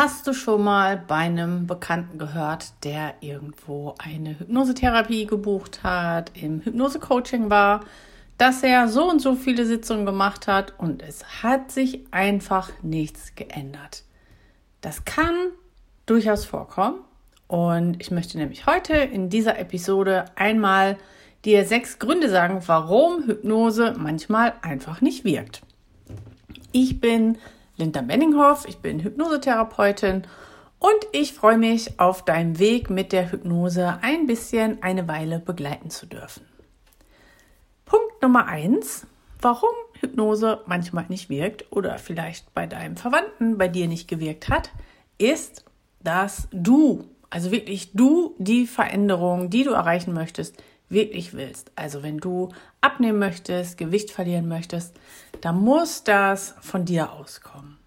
Hast du schon mal bei einem Bekannten gehört, der irgendwo eine Hypnosetherapie gebucht hat, im Hypnose-Coaching war, dass er so und so viele Sitzungen gemacht hat und es hat sich einfach nichts geändert? Das kann durchaus vorkommen und ich möchte nämlich heute in dieser Episode einmal dir sechs Gründe sagen, warum Hypnose manchmal einfach nicht wirkt. Ich bin Linda Benninghoff, ich bin Hypnosetherapeutin und ich freue mich auf deinem Weg mit der Hypnose ein bisschen eine Weile begleiten zu dürfen. Punkt Nummer eins, warum Hypnose manchmal nicht wirkt oder vielleicht bei deinem Verwandten bei dir nicht gewirkt hat, ist, dass du, also wirklich du, die Veränderung, die du erreichen möchtest, wirklich willst. Also wenn du abnehmen möchtest, Gewicht verlieren möchtest, dann muss das von dir auskommen.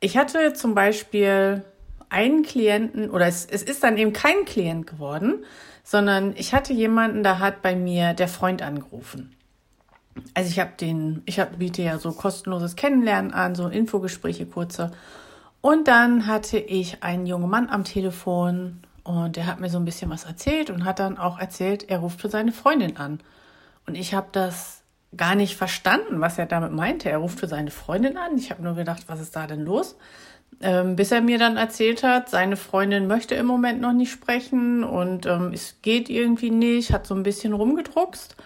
Ich hatte zum Beispiel einen Klienten, oder es, es ist dann eben kein Klient geworden, sondern ich hatte jemanden, da hat bei mir der Freund angerufen. Also ich habe den, ich hab, biete ja so kostenloses Kennenlernen an, so Infogespräche kurze. Und dann hatte ich einen jungen Mann am Telefon und der hat mir so ein bisschen was erzählt und hat dann auch erzählt, er ruft für seine Freundin an. Und ich habe das gar nicht verstanden, was er damit meinte. Er ruft für seine Freundin an. Ich habe nur gedacht, was ist da denn los? Ähm, bis er mir dann erzählt hat, seine Freundin möchte im Moment noch nicht sprechen und ähm, es geht irgendwie nicht, hat so ein bisschen rumgedruckst.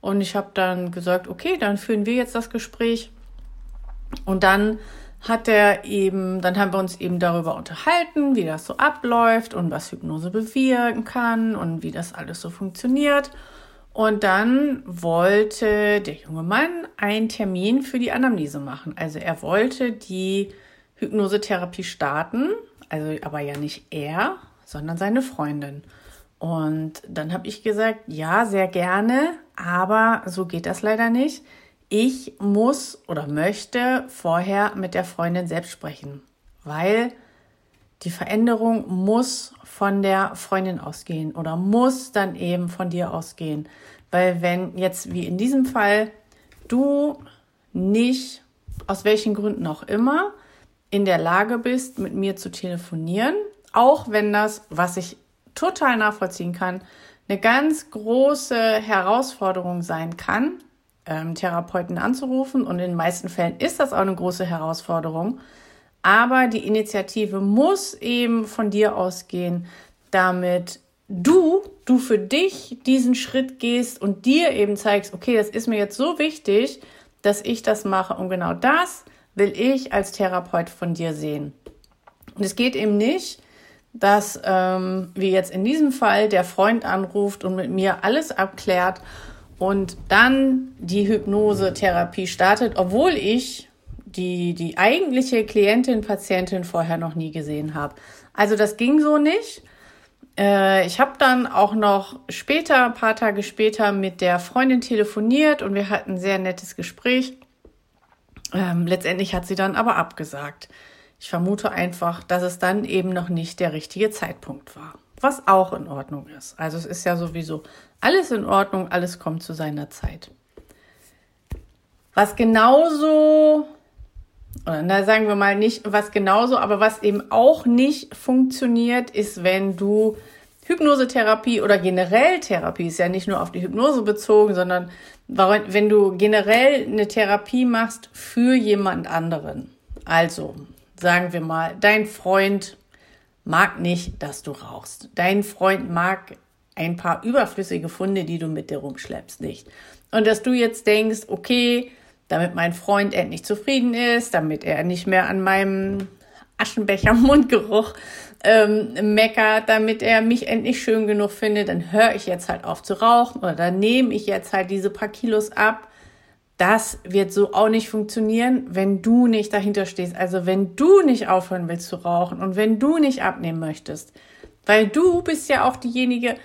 Und ich habe dann gesagt, okay, dann führen wir jetzt das Gespräch. Und dann hat er eben, dann haben wir uns eben darüber unterhalten, wie das so abläuft und was Hypnose bewirken kann und wie das alles so funktioniert. Und dann wollte der junge Mann einen Termin für die Anamnese machen. Also er wollte die Hypnosetherapie starten, also aber ja nicht er, sondern seine Freundin. Und dann habe ich gesagt, ja, sehr gerne, aber so geht das leider nicht ich muss oder möchte vorher mit der Freundin selbst sprechen, weil die Veränderung muss von der Freundin ausgehen oder muss dann eben von dir ausgehen. Weil wenn jetzt wie in diesem Fall du nicht, aus welchen Gründen auch immer, in der Lage bist, mit mir zu telefonieren, auch wenn das, was ich total nachvollziehen kann, eine ganz große Herausforderung sein kann, ähm, Therapeuten anzurufen. Und in den meisten Fällen ist das auch eine große Herausforderung. Aber die Initiative muss eben von dir ausgehen, damit du, du für dich diesen Schritt gehst und dir eben zeigst, okay, das ist mir jetzt so wichtig, dass ich das mache. Und genau das will ich als Therapeut von dir sehen. Und es geht eben nicht, dass, ähm, wie jetzt in diesem Fall, der Freund anruft und mit mir alles abklärt und dann die Hypnosetherapie startet, obwohl ich die, die eigentliche Klientin, Patientin vorher noch nie gesehen habe. Also das ging so nicht. Äh, ich habe dann auch noch später, ein paar Tage später, mit der Freundin telefoniert und wir hatten ein sehr nettes Gespräch. Ähm, letztendlich hat sie dann aber abgesagt. Ich vermute einfach, dass es dann eben noch nicht der richtige Zeitpunkt war was auch in Ordnung ist. Also es ist ja sowieso alles in Ordnung, alles kommt zu seiner Zeit. Was genauso, oder na, sagen wir mal nicht, was genauso, aber was eben auch nicht funktioniert, ist, wenn du Hypnosetherapie oder generell Therapie ist ja nicht nur auf die Hypnose bezogen, sondern wenn du generell eine Therapie machst für jemand anderen. Also, sagen wir mal, dein Freund mag nicht, dass du rauchst. Dein Freund mag ein paar überflüssige Funde, die du mit dir rumschleppst, nicht. Und dass du jetzt denkst, okay, damit mein Freund endlich zufrieden ist, damit er nicht mehr an meinem Aschenbecher Mundgeruch ähm, meckert, damit er mich endlich schön genug findet, dann höre ich jetzt halt auf zu rauchen oder dann nehme ich jetzt halt diese paar Kilos ab das wird so auch nicht funktionieren, wenn du nicht dahinter stehst. Also wenn du nicht aufhören willst zu rauchen und wenn du nicht abnehmen möchtest. Weil du bist ja auch diejenige,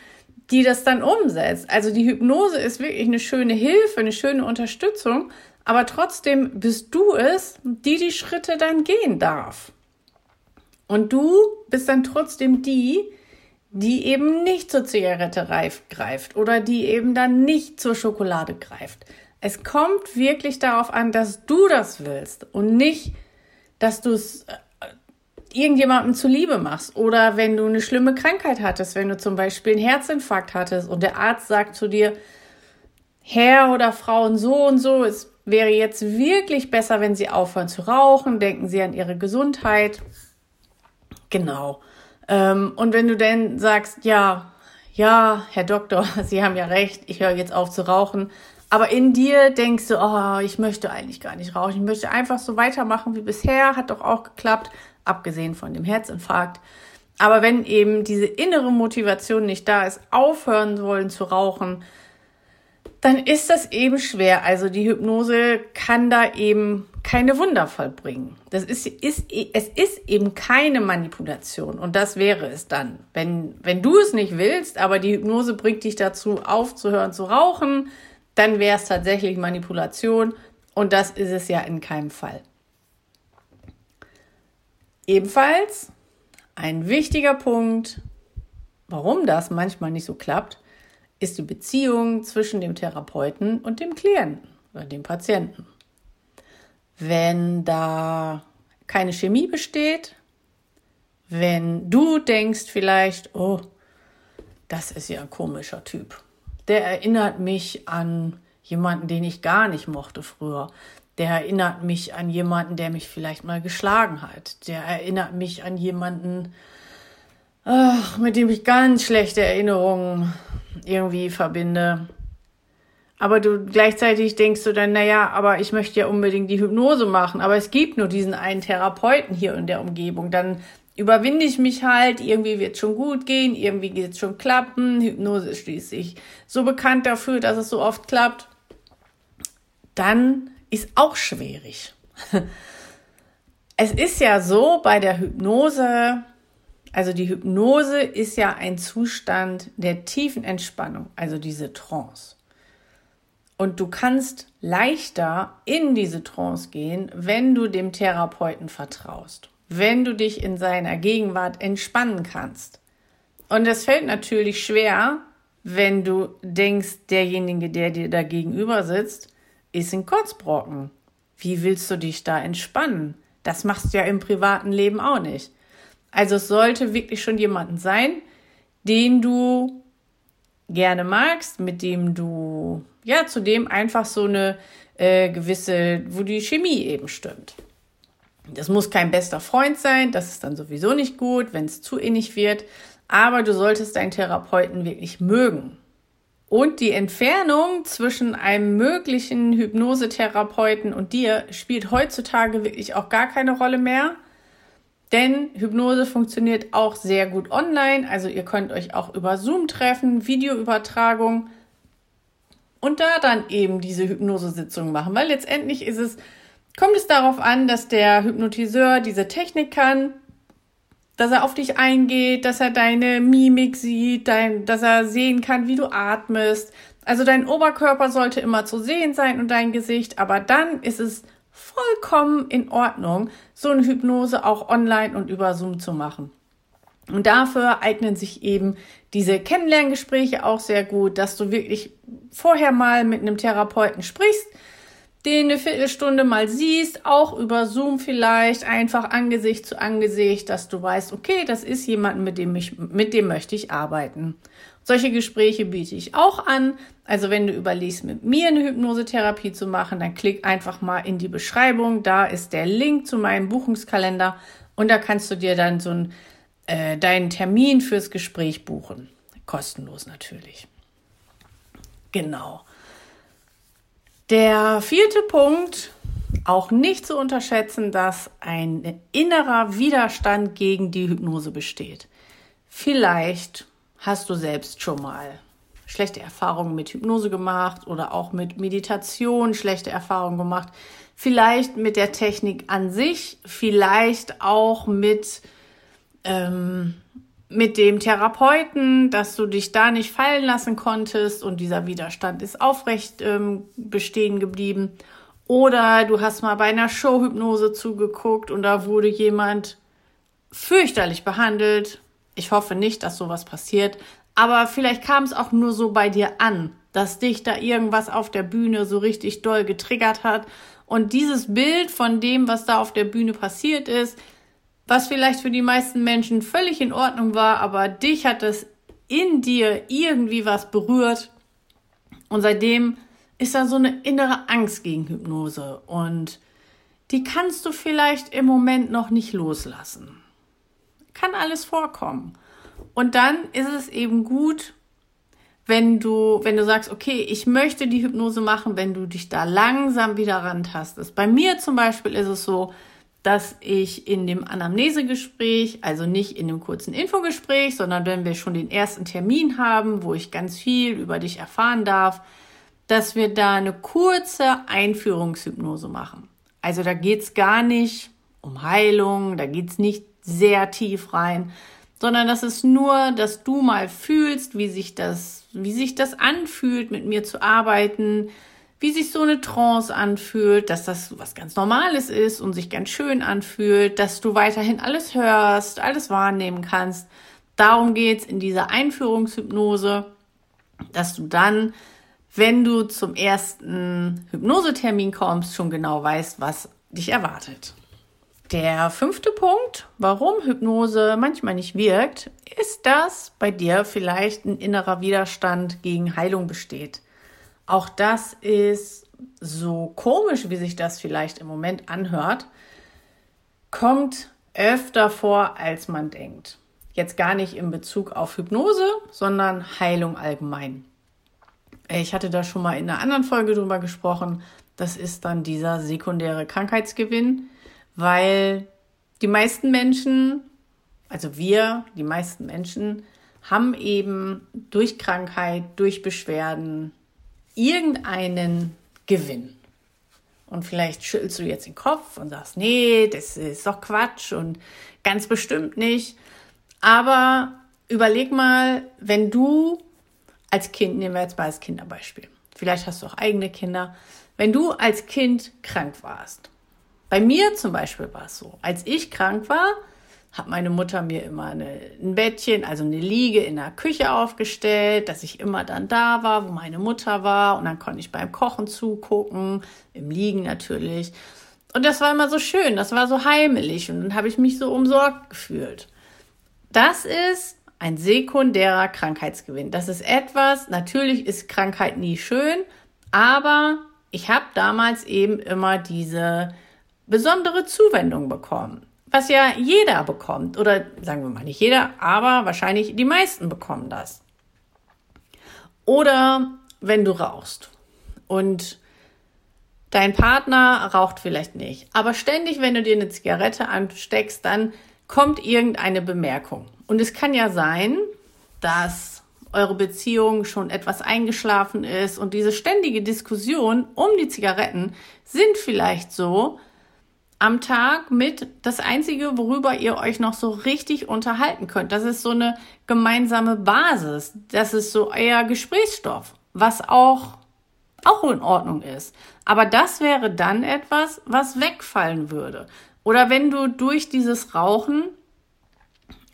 die das dann umsetzt. Also die Hypnose ist wirklich eine schöne Hilfe, eine schöne Unterstützung, aber trotzdem bist du es, die die Schritte dann gehen darf. Und du bist dann trotzdem die, die eben nicht zur Zigarette greift oder die eben dann nicht zur Schokolade greift. Es kommt wirklich darauf an, dass du das willst und nicht, dass du es äh, irgendjemandem zuliebe machst oder wenn du eine schlimme Krankheit hattest, wenn du zum Beispiel einen Herzinfarkt hattest und der Arzt sagt zu dir, Herr oder Frauen so und so, es wäre jetzt wirklich besser, wenn Sie aufhören zu rauchen, denken Sie an Ihre Gesundheit. Genau. Ähm, und wenn du dann sagst, ja, ja, Herr Doktor, Sie haben ja recht, ich höre jetzt auf zu rauchen, aber in dir denkst du, oh, ich möchte eigentlich gar nicht rauchen, ich möchte einfach so weitermachen wie bisher, hat doch auch geklappt, abgesehen von dem Herzinfarkt. Aber wenn eben diese innere Motivation nicht da ist, aufhören wollen zu rauchen, dann ist das eben schwer. Also die Hypnose kann da eben keine Wunder vollbringen. Das ist, ist, es ist eben keine Manipulation und das wäre es dann. Wenn, wenn du es nicht willst, aber die Hypnose bringt dich dazu, aufzuhören zu rauchen, dann wäre es tatsächlich Manipulation und das ist es ja in keinem Fall. Ebenfalls ein wichtiger Punkt, warum das manchmal nicht so klappt, ist die Beziehung zwischen dem Therapeuten und dem Klienten oder dem Patienten. Wenn da keine Chemie besteht, wenn du denkst vielleicht, oh, das ist ja ein komischer Typ. Der erinnert mich an jemanden, den ich gar nicht mochte früher. Der erinnert mich an jemanden, der mich vielleicht mal geschlagen hat. Der erinnert mich an jemanden, ach, mit dem ich ganz schlechte Erinnerungen irgendwie verbinde. Aber du gleichzeitig denkst du dann, naja, aber ich möchte ja unbedingt die Hypnose machen, aber es gibt nur diesen einen Therapeuten hier in der Umgebung. Dann überwinde ich mich halt, irgendwie wird es schon gut gehen, irgendwie geht es schon klappen. Hypnose ist schließlich so bekannt dafür, dass es so oft klappt. Dann ist auch schwierig. Es ist ja so bei der Hypnose, also die Hypnose ist ja ein Zustand der tiefen Entspannung, also diese Trance. Und du kannst leichter in diese Trance gehen, wenn du dem Therapeuten vertraust, wenn du dich in seiner Gegenwart entspannen kannst. Und es fällt natürlich schwer, wenn du denkst, derjenige, der dir da gegenüber sitzt, ist ein Kotzbrocken. Wie willst du dich da entspannen? Das machst du ja im privaten Leben auch nicht. Also es sollte wirklich schon jemanden sein, den du gerne magst, mit dem du, ja, zu dem einfach so eine äh, gewisse, wo die Chemie eben stimmt. Das muss kein bester Freund sein, das ist dann sowieso nicht gut, wenn es zu innig wird, aber du solltest deinen Therapeuten wirklich mögen. Und die Entfernung zwischen einem möglichen Hypnosetherapeuten und dir spielt heutzutage wirklich auch gar keine Rolle mehr. Denn Hypnose funktioniert auch sehr gut online. Also ihr könnt euch auch über Zoom treffen, Videoübertragung und da dann eben diese Hypnosesitzung machen. Weil letztendlich ist es, kommt es darauf an, dass der Hypnotiseur diese Technik kann, dass er auf dich eingeht, dass er deine Mimik sieht, dein, dass er sehen kann, wie du atmest. Also dein Oberkörper sollte immer zu sehen sein und dein Gesicht, aber dann ist es vollkommen in Ordnung, so eine Hypnose auch online und über Zoom zu machen. Und dafür eignen sich eben diese Kennenlerngespräche auch sehr gut, dass du wirklich vorher mal mit einem Therapeuten sprichst, den eine Viertelstunde mal siehst, auch über Zoom vielleicht, einfach Angesicht zu Angesicht, dass du weißt, okay, das ist jemand, mit dem ich, mit dem möchte ich arbeiten. Solche Gespräche biete ich auch an. Also wenn du überlegst, mit mir eine Hypnosetherapie zu machen, dann klick einfach mal in die Beschreibung. Da ist der Link zu meinem Buchungskalender und da kannst du dir dann so ein, äh, deinen Termin fürs Gespräch buchen. Kostenlos natürlich. Genau. Der vierte Punkt, auch nicht zu unterschätzen, dass ein innerer Widerstand gegen die Hypnose besteht. Vielleicht hast du selbst schon mal schlechte Erfahrungen mit Hypnose gemacht oder auch mit Meditation schlechte Erfahrungen gemacht. Vielleicht mit der Technik an sich, vielleicht auch mit, ähm, mit dem Therapeuten, dass du dich da nicht fallen lassen konntest und dieser Widerstand ist aufrecht ähm, bestehen geblieben. Oder du hast mal bei einer Showhypnose zugeguckt und da wurde jemand fürchterlich behandelt, ich hoffe nicht, dass sowas passiert. Aber vielleicht kam es auch nur so bei dir an, dass dich da irgendwas auf der Bühne so richtig doll getriggert hat Und dieses Bild von dem, was da auf der Bühne passiert ist, was vielleicht für die meisten Menschen völlig in Ordnung war, aber dich hat es in dir irgendwie was berührt. Und seitdem ist da so eine innere Angst gegen Hypnose. Und die kannst du vielleicht im Moment noch nicht loslassen. Kann alles vorkommen. Und dann ist es eben gut, wenn du, wenn du sagst, okay, ich möchte die Hypnose machen, wenn du dich da langsam wieder rantastest. Bei mir zum Beispiel ist es so, dass ich in dem Anamnesegespräch, also nicht in dem kurzen Infogespräch, sondern wenn wir schon den ersten Termin haben, wo ich ganz viel über dich erfahren darf, dass wir da eine kurze Einführungshypnose machen. Also da geht's gar nicht um Heilung, da geht's nicht sehr tief rein, sondern das ist nur, dass du mal fühlst, wie sich das, wie sich das anfühlt, mit mir zu arbeiten, wie sich so eine Trance anfühlt, dass das was ganz Normales ist und sich ganz schön anfühlt, dass du weiterhin alles hörst, alles wahrnehmen kannst. Darum geht's in dieser Einführungshypnose, dass du dann, wenn du zum ersten Hypnosetermin kommst, schon genau weißt, was dich erwartet. Der fünfte Punkt, warum Hypnose manchmal nicht wirkt, ist, dass bei dir vielleicht ein innerer Widerstand gegen Heilung besteht. Auch das ist so komisch, wie sich das vielleicht im Moment anhört, kommt öfter vor, als man denkt. Jetzt gar nicht in Bezug auf Hypnose, sondern Heilung allgemein. Ich hatte da schon mal in einer anderen Folge drüber gesprochen. Das ist dann dieser sekundäre Krankheitsgewinn weil die meisten Menschen, also wir, die meisten Menschen, haben eben durch Krankheit, durch Beschwerden irgendeinen Gewinn. Und vielleicht schüttelst du jetzt den Kopf und sagst, nee, das ist doch Quatsch und ganz bestimmt nicht. Aber überleg mal, wenn du als Kind, nehmen wir jetzt mal als Kinderbeispiel, vielleicht hast du auch eigene Kinder, wenn du als Kind krank warst bei mir zum Beispiel war es so, als ich krank war, hat meine Mutter mir immer eine, ein Bettchen, also eine Liege in der Küche aufgestellt, dass ich immer dann da war, wo meine Mutter war. Und dann konnte ich beim Kochen zugucken, im Liegen natürlich. Und das war immer so schön, das war so heimelig und dann habe ich mich so umsorgt gefühlt. Das ist ein sekundärer Krankheitsgewinn. Das ist etwas, natürlich ist Krankheit nie schön, aber ich habe damals eben immer diese besondere Zuwendung bekommen. Was ja jeder bekommt. Oder sagen wir mal nicht jeder, aber wahrscheinlich die meisten bekommen das. Oder wenn du rauchst und dein Partner raucht vielleicht nicht, aber ständig, wenn du dir eine Zigarette ansteckst, dann kommt irgendeine Bemerkung. Und es kann ja sein, dass eure Beziehung schon etwas eingeschlafen ist und diese ständige Diskussion um die Zigaretten sind vielleicht so, am Tag mit das Einzige, worüber ihr euch noch so richtig unterhalten könnt. Das ist so eine gemeinsame Basis. Das ist so euer Gesprächsstoff, was auch, auch in Ordnung ist. Aber das wäre dann etwas, was wegfallen würde. Oder wenn du durch dieses Rauchen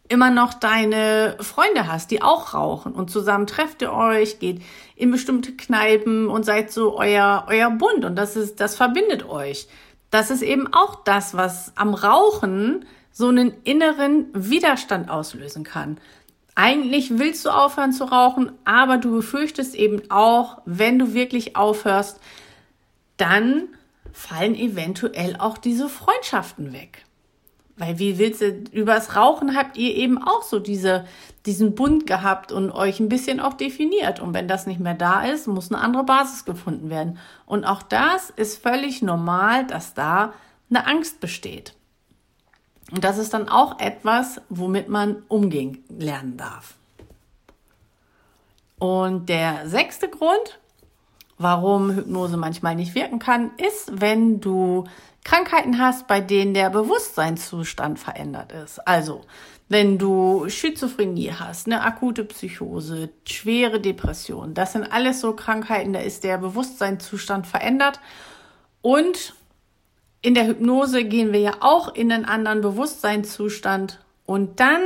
immer noch deine Freunde hast, die auch rauchen und zusammen trefft ihr euch, geht in bestimmte Kneipen und seid so euer, euer Bund und das ist, das verbindet euch das ist eben auch das, was am Rauchen so einen inneren Widerstand auslösen kann. Eigentlich willst du aufhören zu rauchen, aber du befürchtest eben auch, wenn du wirklich aufhörst, dann fallen eventuell auch diese Freundschaften weg. Weil wie willst du, übers Rauchen habt ihr eben auch so diese, diesen Bund gehabt und euch ein bisschen auch definiert. Und wenn das nicht mehr da ist, muss eine andere Basis gefunden werden. Und auch das ist völlig normal, dass da eine Angst besteht. Und das ist dann auch etwas, womit man umgehen lernen darf. Und der sechste Grund, warum Hypnose manchmal nicht wirken kann, ist, wenn du Krankheiten hast, bei denen der Bewusstseinszustand verändert ist. Also, wenn du Schizophrenie hast, eine akute Psychose, schwere Depression, das sind alles so Krankheiten, da ist der Bewusstseinszustand verändert. Und in der Hypnose gehen wir ja auch in einen anderen Bewusstseinszustand. Und dann,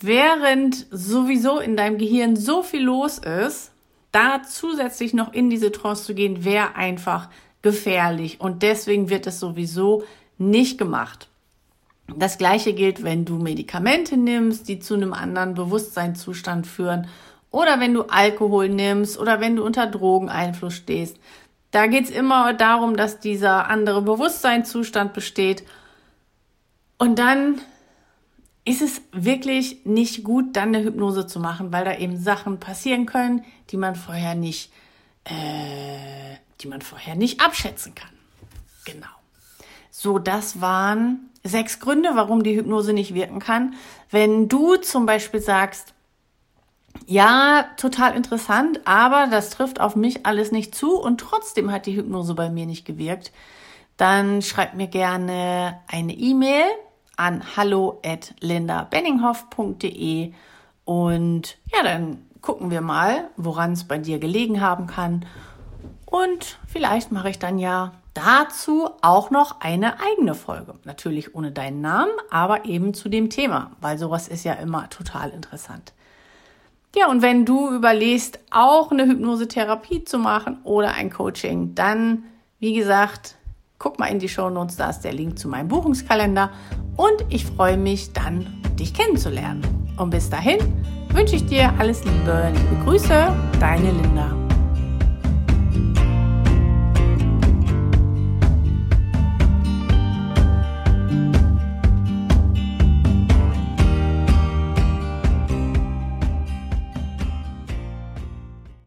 während sowieso in deinem Gehirn so viel los ist, da zusätzlich noch in diese Trance zu gehen, wäre einfach gefährlich und deswegen wird es sowieso nicht gemacht. Das gleiche gilt, wenn du Medikamente nimmst, die zu einem anderen Bewusstseinszustand führen oder wenn du Alkohol nimmst oder wenn du unter Drogeneinfluss stehst. Da geht es immer darum, dass dieser andere Bewusstseinszustand besteht. Und dann ist es wirklich nicht gut, dann eine Hypnose zu machen, weil da eben Sachen passieren können, die man vorher nicht, äh, die man vorher nicht abschätzen kann. Genau. So, das waren sechs Gründe, warum die Hypnose nicht wirken kann. Wenn du zum Beispiel sagst, ja, total interessant, aber das trifft auf mich alles nicht zu und trotzdem hat die Hypnose bei mir nicht gewirkt, dann schreib mir gerne eine E-Mail an hallo at lindabenninghoff.de und ja, dann gucken wir mal, woran es bei dir gelegen haben kann. Und vielleicht mache ich dann ja dazu auch noch eine eigene Folge. Natürlich ohne deinen Namen, aber eben zu dem Thema, weil sowas ist ja immer total interessant. Ja, und wenn du überlegst, auch eine Hypnosetherapie zu machen oder ein Coaching, dann, wie gesagt, guck mal in die Show Notes, da ist der Link zu meinem Buchungskalender und ich freue mich dann, dich kennenzulernen. Und bis dahin wünsche ich dir alles Liebe, liebe Grüße, deine Linda.